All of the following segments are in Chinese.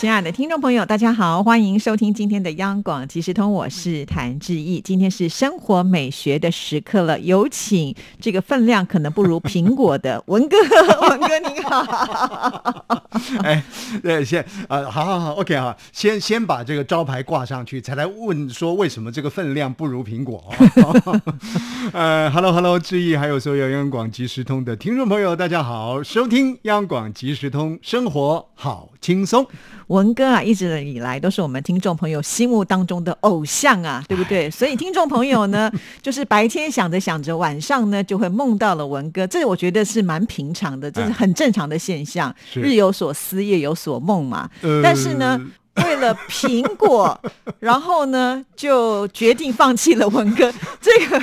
亲爱的听众朋友，大家好，欢迎收听今天的央广即时通，我是谭志毅。今天是生活美学的时刻了，有请这个分量可能不如苹果的文哥，文哥您好。哎，对，先啊，好好好，OK 啊，先先把这个招牌挂上去，才来问说为什么这个分量不如苹果。呃，Hello Hello，志毅，还有所有央广即时通的听众朋友，大家好，收听央广即时通，生活好轻松。文哥啊，一直以来都是我们听众朋友心目当中的偶像啊，对不对？所以听众朋友呢，就是白天想着想着，晚上呢就会梦到了文哥，这我觉得是蛮平常的，这是很正常的现象。日有所思，夜有所梦嘛。但是呢，为了苹果，然后呢就决定放弃了文哥这个。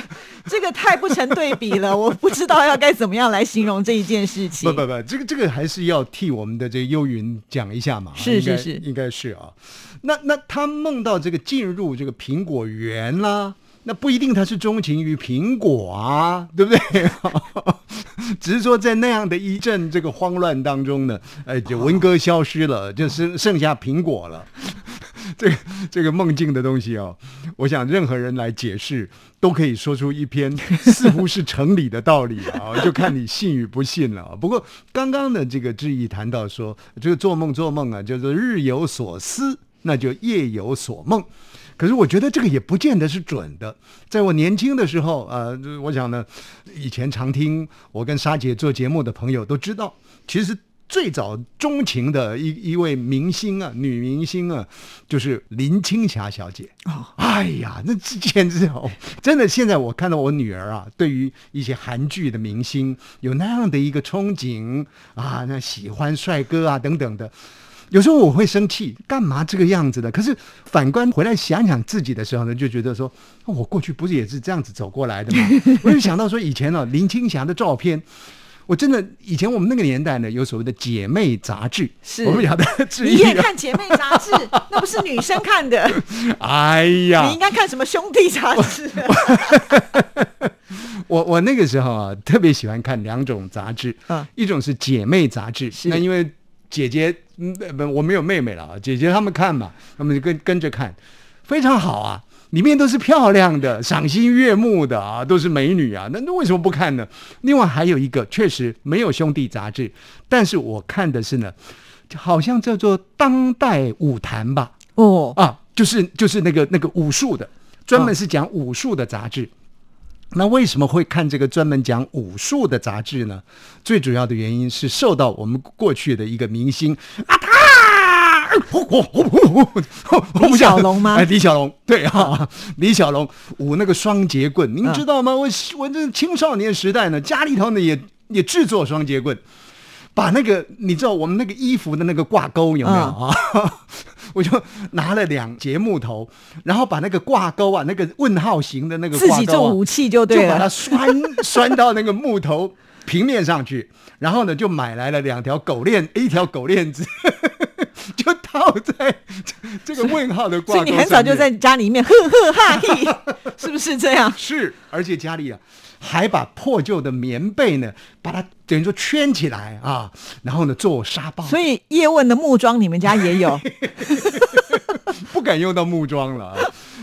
这个太不成对比了，我不知道要该怎么样来形容这一件事情。不不不，这个这个还是要替我们的这个幽云讲一下嘛。是是是，应该是啊。那那他梦到这个进入这个苹果园啦，那不一定他是钟情于苹果啊，对不对？只是说在那样的一阵这个慌乱当中呢，哎，就文哥消失了，就剩剩下苹果了。这个这个梦境的东西哦，我想任何人来解释都可以说出一篇似乎是成理的道理啊，就看你信与不信了。不过刚刚的这个质疑谈到说，这个做梦做梦啊，就是日有所思，那就夜有所梦。可是我觉得这个也不见得是准的。在我年轻的时候，呃，我想呢，以前常听我跟沙姐做节目的朋友都知道，其实。最早钟情的一一位明星啊，女明星啊，就是林青霞小姐。哦，哎呀，那简直哦，真的！现在我看到我女儿啊，对于一些韩剧的明星有那样的一个憧憬啊，那喜欢帅哥啊等等的，有时候我会生气，干嘛这个样子的？可是反观回来想想自己的时候呢，就觉得说，我过去不是也是这样子走过来的吗？我就想到说，以前呢，林青霞的照片。我真的以前我们那个年代呢，有所谓的姐妹杂志，是我不晓得。你也看姐妹杂志？那不是女生看的。哎呀，你应该看什么兄弟杂志？我我那个时候啊，特别喜欢看两种杂志，啊，一种是姐妹杂志，那因为姐姐嗯不我没有妹妹了啊，姐姐他们看嘛，他们就跟跟着看，非常好啊。里面都是漂亮的、赏心悦目的啊，都是美女啊，那那为什么不看呢？另外还有一个，确实没有兄弟杂志，但是我看的是呢，好像叫做当代舞坛吧？哦啊，就是就是那个那个武术的，专门是讲武术的杂志。那为什么会看这个专门讲武术的杂志呢？最主要的原因是受到我们过去的一个明星啊他。李小龙吗？哎，李小龙，对啊，李小龙舞那个双节棍，您知道吗？我我这青少年时代呢，家里头呢也也制作双节棍，把那个你知道我们那个衣服的那个挂钩有没有啊？我就拿了两节木头，然后把那个挂钩啊，那个问号型的那个自己做武器就对了，就把它拴拴到那个木头平面上去，然后呢就买来了两条狗链，一条狗链子。就套在这个问号的挂所以你很早就在家里面呵呵哈嘿，是不是这样？是，而且家里啊还把破旧的棉被呢，把它等于说圈起来啊，然后呢做沙包。所以叶问的木桩你们家也有？不敢用到木桩了，啊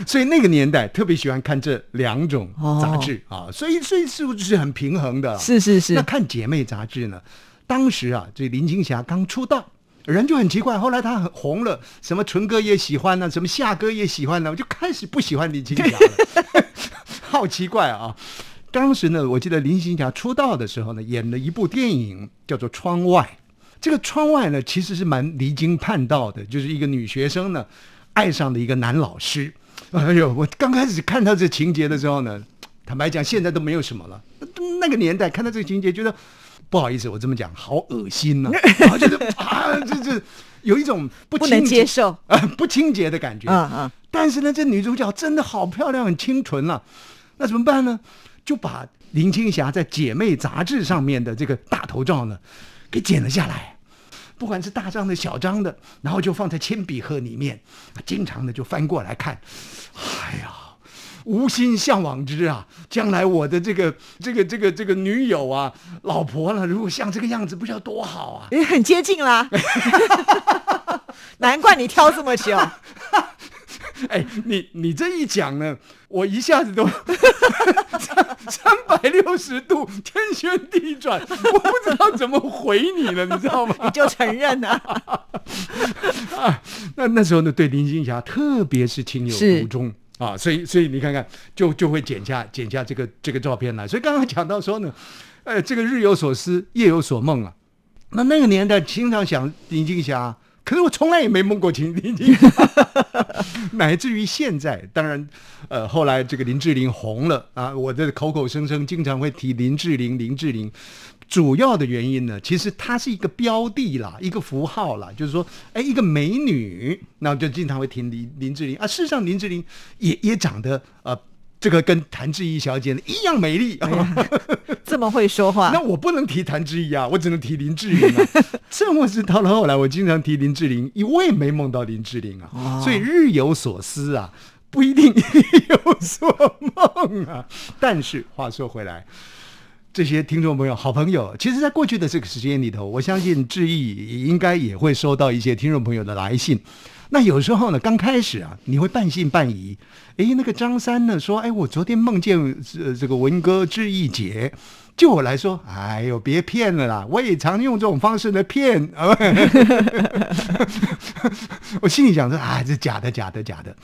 所以那个年代特别喜欢看这两种杂志啊，所以所以是不是很平衡的？是是是。那看姐妹杂志呢？当时啊，这林青霞刚出道。人就很奇怪，后来她很红了，什么纯哥也喜欢呢，什么夏哥也喜欢呢，我就开始不喜欢林青霞了，好奇怪啊！当时呢，我记得林青霞出道的时候呢，演了一部电影叫做《窗外》，这个《窗外》呢其实是蛮离经叛道的，就是一个女学生呢爱上了一个男老师。哎呦，我刚开始看到这情节的时候呢，坦白讲，现在都没有什么了。那个年代看到这个情节，觉得。不好意思，我这么讲，好恶心呐！觉得啊，这这有一种不不能接受啊，不清洁的感觉。嗯嗯。但是呢，这女主角真的好漂亮，很清纯了。那怎么办呢？就把林青霞在《姐妹》杂志上面的这个大头照呢，给剪了下来。不管是大张的小张的，然后就放在铅笔盒里面，经常的就翻过来看。哎呀，无心向往之啊！将来我的这个这个这个这个女友啊，老婆了，如果像这个样子，不知道多好啊！也很接近啦。难怪你挑这么久。哎，你你这一讲呢，我一下子都三 三百六十度天旋地转，我不知道怎么回你了，你知道吗？你就承认啊。啊，那那时候呢，对林青霞特别是情有独钟啊，所以所以你看看，就就会剪下剪下这个这个照片来。所以刚刚讲到说呢，呃，这个日有所思，夜有所梦啊。那那个年代经常想林青霞。可是我从来也没梦过林青霞，乃至于现在，当然，呃，后来这个林志玲红了啊，我的口口声声经常会提林志玲，林志玲，主要的原因呢，其实它是一个标的啦，一个符号啦，就是说，哎，一个美女，那就经常会提林林志玲啊。事实上，林志玲也也长得呃。这个跟谭志怡小姐一样美丽，这么会说话。那我不能提谭志怡啊，我只能提林志玲啊。这么是到了后来，我经常提林志玲，我也没梦到林志玲啊。所以日有所思啊，不一定有所梦啊。但是话说回来，这些听众朋友、好朋友，其实，在过去的这个时间里头，我相信志毅应该也会收到一些听众朋友的来信。那有时候呢，刚开始啊，你会半信半疑。哎，那个张三呢说：“哎，我昨天梦见这这个文哥志毅姐。”就我来说，哎呦，别骗了啦！我也常用这种方式来骗。我心里想说：“啊，这假的，假的，假的。”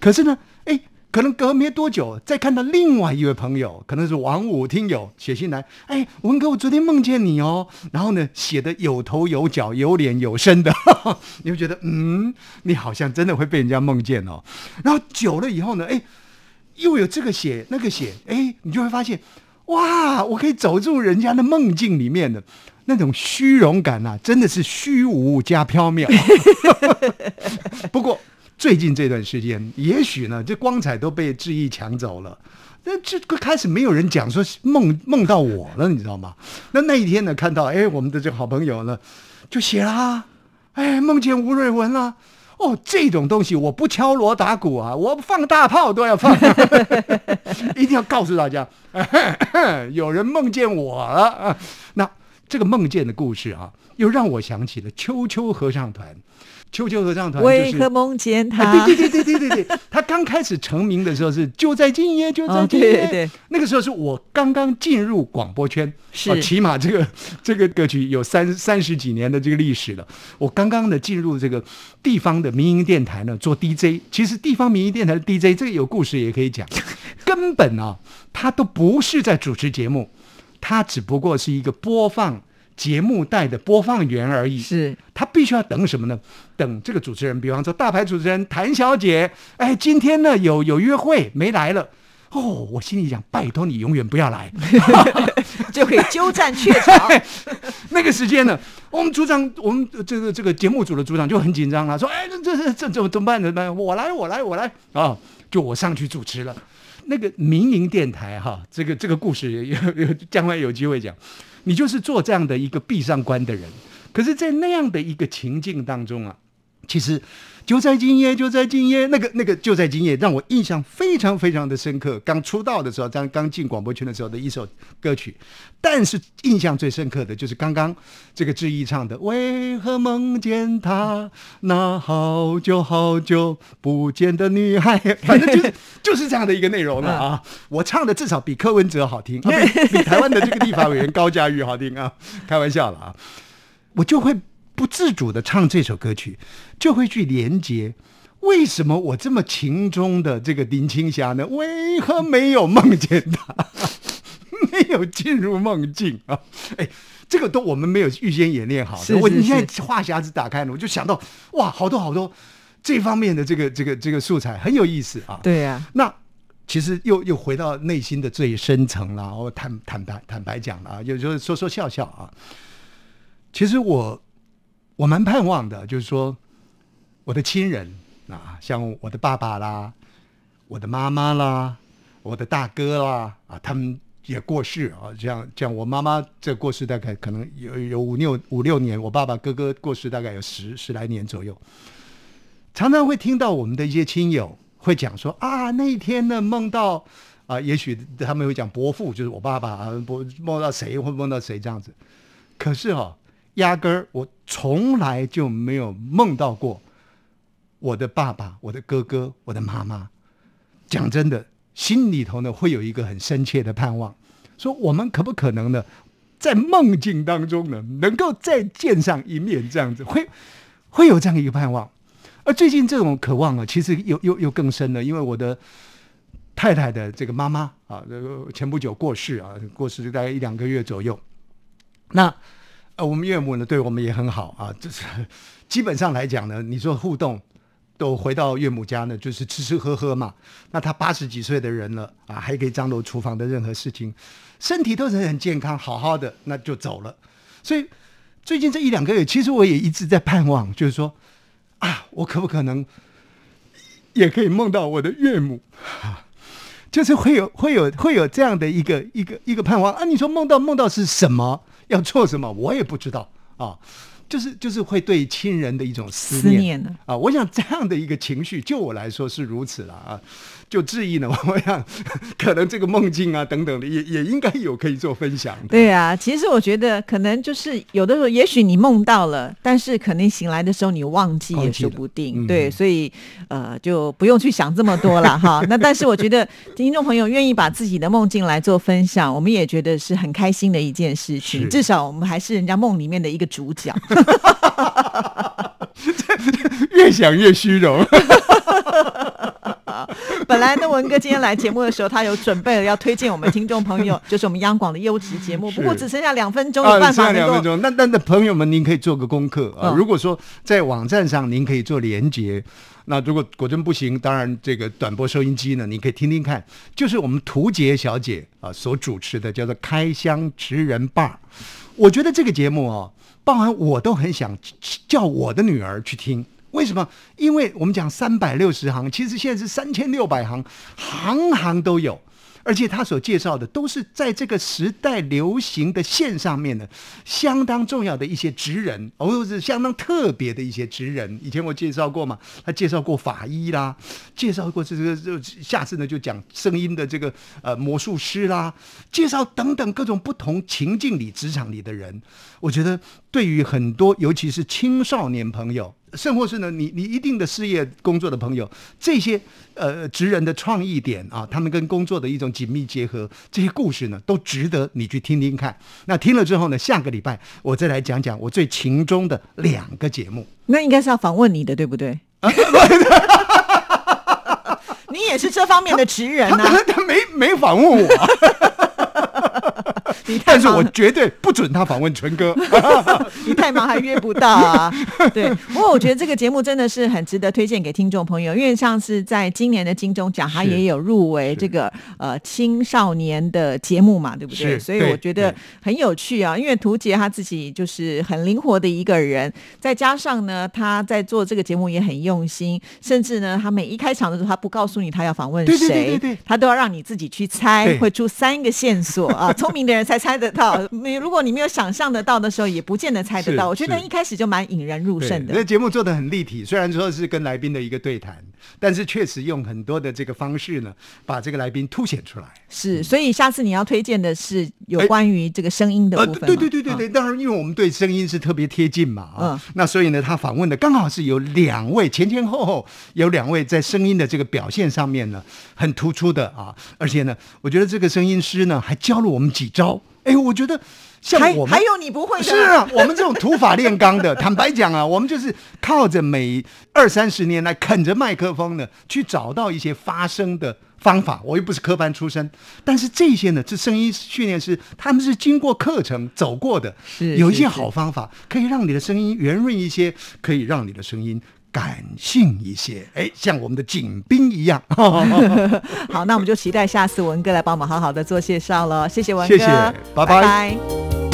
可是呢，哎。可能隔没多久，再看到另外一位朋友，可能是王武听友写信来，哎，文哥，我昨天梦见你哦，然后呢，写的有头有脚、有脸有身的，你会觉得，嗯，你好像真的会被人家梦见哦。然后久了以后呢，哎，又有这个写那个写，哎，你就会发现，哇，我可以走入人家的梦境里面的那种虚荣感啊，真的是虚无加缥缈。不过。最近这段时间，也许呢，这光彩都被志毅抢走了。那这个开始没有人讲说梦梦到我了，你知道吗？那那一天呢，看到哎，我们的这个好朋友呢，就写啦，哎，梦见吴瑞文了。哦，这种东西我不敲锣打鼓啊，我放大炮都要放，一定要告诉大家，有人梦见我了啊。那这个梦见的故事啊，又让我想起了秋秋合唱团。秋秋合唱团为何梦见他？对对对对对对对，他刚开始成名的时候是就在今夜，就在今夜。对，那个时候是我刚刚进入广播圈，是起码这个 这个歌曲有三三十几年的这个历史了。我刚刚的进入这个地方的民营电台呢，做 DJ。其实地方民营电台的 DJ 这个有故事也可以讲，根本啊，他都不是在主持节目，他只不过是一个播放。节目带的播放员而已，是他必须要等什么呢？等这个主持人，比方说大牌主持人谭小姐，哎，今天呢有有约会没来了，哦，我心里想，拜托你永远不要来，就可以鸠占鹊巢。那个时间呢，我们组长，我们这个这个节目组的组长就很紧张了，说，哎，这这这怎么怎么办？怎么办？我来，我来，我来啊！就我上去主持了。那个民营电台哈，这个这个故事有有将来有机会讲。你就是做这样的一个闭上关的人，可是，在那样的一个情境当中啊，其实就在今夜，就在今夜，那个那个就在今夜，让我印象非常非常的深刻。刚出道的时候，刚刚进广播圈的时候的一首歌曲，但是印象最深刻的就是刚刚这个志毅唱的《为何梦见她那好久好久不见的女孩》，反正就是就是这样的一个内容了啊！我唱的至少比柯文哲好听，啊比比台湾的这个立法委员高嘉瑜好听啊！开玩笑了啊，我就会。不自主的唱这首歌曲，就会去连接。为什么我这么情中的这个林青霞呢？为何没有梦见她，没有进入梦境啊？哎，这个都我们没有预先演练好。我你现在话匣子打开了，我就想到哇，好多好多这方面的这个这个这个素材很有意思啊。对呀，那其实又又回到内心的最深层了。我坦坦白坦白讲了啊，有时候说说笑笑啊。其实我。我蛮盼望的，就是说，我的亲人啊，像我的爸爸啦，我的妈妈啦，我的大哥啦，啊，他们也过世啊，这样这样，我妈妈这过世大概可能有有五六五六年，我爸爸哥哥过世大概有十十来年左右。常常会听到我们的一些亲友会讲说啊，那一天呢梦到啊，也许他们会讲伯父，就是我爸爸啊，伯梦到谁或梦到谁这样子。可是哈、压根儿我从来就没有梦到过我的爸爸、我的哥哥、我的妈妈。讲真的，心里头呢会有一个很深切的盼望，说我们可不可能呢，在梦境当中呢，能够再见上一面，这样子会会有这样一个盼望。而最近这种渴望啊，其实又又又更深了，因为我的太太的这个妈妈啊，这个前不久过世啊，过世大概一两个月左右。那呃，我们岳母呢，对我们也很好啊，就是基本上来讲呢，你说互动。都回到岳母家呢，就是吃吃喝喝嘛。那他八十几岁的人了啊，还可以张罗厨房的任何事情，身体都是很健康，好好的，那就走了。所以最近这一两个月，其实我也一直在盼望，就是说啊，我可不可能也可以梦到我的岳母？就是会有会有会有这样的一个一个一个盼望啊！你说梦到梦到是什么？要做什么？我也不知道啊。就是就是会对亲人的一种思念思念啊！我想这样的一个情绪，就我来说是如此了啊。就质疑呢，我想 可能这个梦境啊等等的，也也应该有可以做分享的。对啊，其实我觉得可能就是有的时候，也许你梦到了，但是可能醒来的时候你忘记也说不定。对，所以呃就不用去想这么多了哈。那但是我觉得听众朋友愿意把自己的梦境来做分享，我们也觉得是很开心的一件事情。至少我们还是人家梦里面的一个主角。越想越虚荣。本来呢，文哥今天来节目的时候，他有准备了要推荐我们听众朋友，就是我们央广的优质节目。不过只剩下两分钟，有办剩法两分钟。那那那朋友们，您可以做个功课啊。嗯如果说在网站上您可以做连接，那如果果真不行，当然这个短波收音机呢，你可以听听看，就是我们涂杰小姐啊所主持的，叫做《开箱职人吧》。我觉得这个节目哦，包含我都很想叫我的女儿去听。为什么？因为我们讲三百六十行，其实现在是三千六百行，行行都有。而且他所介绍的都是在这个时代流行的线上面的相当重要的一些职人，或者是相当特别的一些职人。以前我介绍过嘛，他介绍过法医啦，介绍过这个，这下次呢就讲声音的这个呃魔术师啦，介绍等等各种不同情境里、职场里的人。我觉得对于很多，尤其是青少年朋友。甚或是呢，你你一定的事业工作的朋友，这些呃职人的创意点啊，他们跟工作的一种紧密结合，这些故事呢，都值得你去听听看。那听了之后呢，下个礼拜我再来讲讲我最情中的两个节目。那应该是要访问你的，对不对？你也是这方面的职人 他啊！他没没访问我，你 太但是，我绝对不准他访问纯哥。你太忙还约不到啊。对，不过我觉得这个节目真的是很值得推荐给听众朋友，因为像是在今年的金钟奖，他也有入围这个呃青少年的节目嘛，对不对？所以我觉得很有趣啊，因为涂杰他自己就是很灵活的一个人，再加上呢他在做这个节目也很用心，甚至呢他每一开场的时候他不告诉你他要访问谁，对对他都要让你自己去猜，会出三个线索啊，聪明的人才猜得到，你如果你没有想象得到的时候，也不见得猜得到。我觉得一开始就蛮引人入胜的那。节目做的很立体，虽然说是跟来宾的一个对谈，但是确实用很多的这个方式呢，把这个来宾凸显出来。是，所以下次你要推荐的是有哎关于这个声音的部分吗、对对对对啊。对，当然，因为我们对声音是特别贴近嘛啊，嗯那所以呢，他访问的刚好是有两位前前后后有两位在声音的这个表现上面呢很突出的啊，而且呢，我觉得这个声音师呢还教了我们几招，哎，我觉得像还我们还有你不会的，是啊，我们这种土法炼钢的，坦白讲啊，我们就是靠着每二三十年来啃着麦克风呢，去找到一些发声的方法。我又不是科班出身，但是这些呢，这声音训练师他们是经过课程走过的，是有一些好方法，可以让你的声音圆润一些，可以让你的声音。感性一些，哎，像我们的景兵一样，好，那我们就期待下次文哥来帮我们好好的做介绍了。谢谢文哥，谢谢拜。拜拜